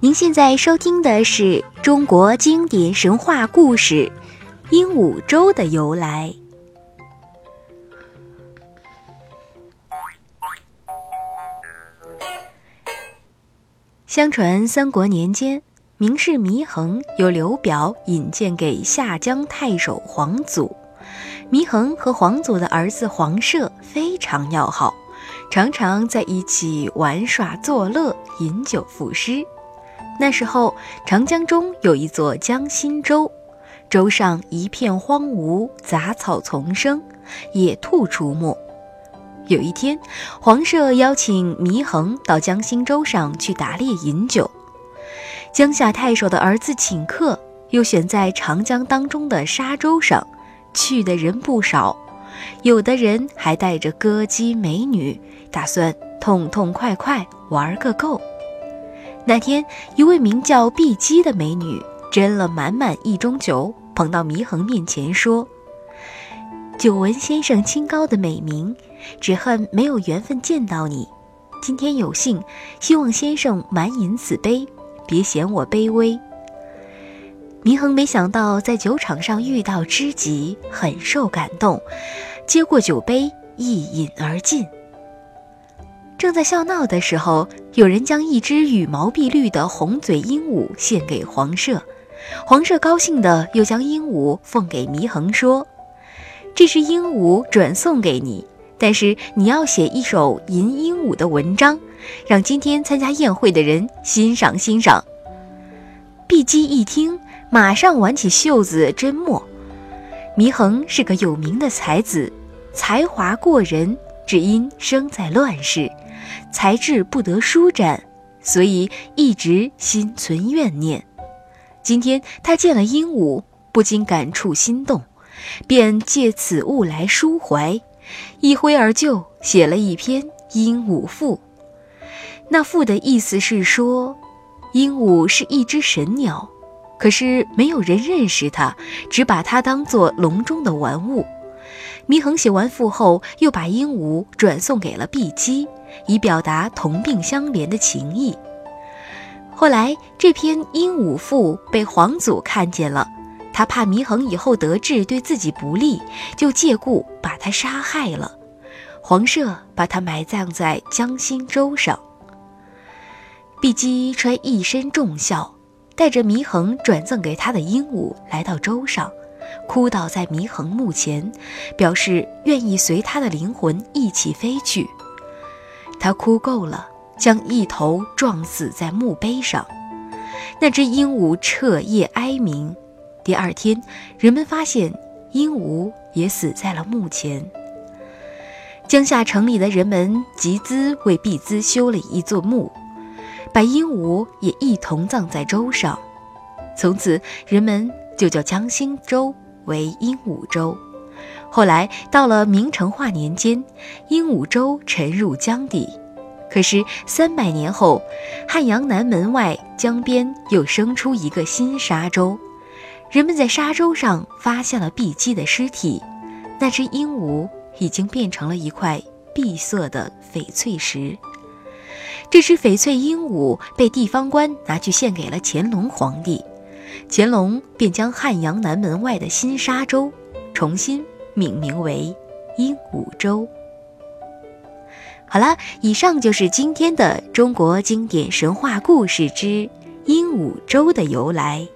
您现在收听的是中国经典神话故事《鹦鹉洲的由来》。相传三国年间，名士祢衡由刘表引荐给下江太守黄祖。祢衡和黄祖的儿子黄涉非常要好，常常在一起玩耍作乐、饮酒赋诗。那时候，长江中有一座江心洲，洲上一片荒芜，杂草丛生，野兔出没。有一天，黄涉邀请祢衡到江心洲上去打猎饮酒。江夏太守的儿子请客，又选在长江当中的沙洲上，去的人不少，有的人还带着歌姬美女，打算痛痛快快玩个够。那天，一位名叫碧姬的美女斟了满满一盅酒，捧到祢衡面前说：“久闻先生清高的美名。”只恨没有缘分见到你，今天有幸，希望先生满饮此杯，别嫌我卑微。祢衡没想到在酒场上遇到知己，很受感动，接过酒杯一饮而尽。正在笑闹的时候，有人将一只羽毛碧绿的红嘴鹦鹉献给黄舍，黄舍高兴的又将鹦鹉奉给祢衡，说：“这只鹦鹉转送给你。”但是你要写一首吟鹦鹉的文章，让今天参加宴会的人欣赏欣赏。碧姬一听，马上挽起袖子斟墨。祢衡是个有名的才子，才华过人，只因生在乱世，才智不得舒展，所以一直心存怨念。今天他见了鹦鹉，不禁感触心动，便借此物来抒怀。一挥而就，写了一篇《鹦鹉赋》。那赋的意思是说，鹦鹉是一只神鸟，可是没有人认识它，只把它当作笼中的玩物。祢衡写完赋后，又把鹦鹉转送给了碧姬，以表达同病相怜的情谊。后来，这篇《鹦鹉赋》被皇祖看见了。他怕祢衡以后得志对自己不利，就借故把他杀害了。黄舍把他埋葬在江心洲上。碧姬穿一身重孝，带着祢衡转赠给他的鹦鹉来到洲上，哭倒在祢衡墓前，表示愿意随他的灵魂一起飞去。他哭够了，将一头撞死在墓碑上。那只鹦鹉彻夜哀鸣。第二天，人们发现鹦鹉也死在了墓前。江夏城里的人们集资为碧姿修了一座墓，把鹦鹉也一同葬在洲上。从此，人们就叫江心洲为鹦鹉洲。后来到了明成化年间，鹦鹉洲沉入江底。可是三百年后，汉阳南门外江边又生出一个新沙洲。人们在沙洲上发现了碧姬的尸体，那只鹦鹉已经变成了一块碧色的翡翠石。这只翡翠鹦鹉被地方官拿去献给了乾隆皇帝，乾隆便将汉阳南门外的新沙洲重新命名为鹦鹉洲。好啦，以上就是今天的中国经典神话故事之鹦鹉洲的由来。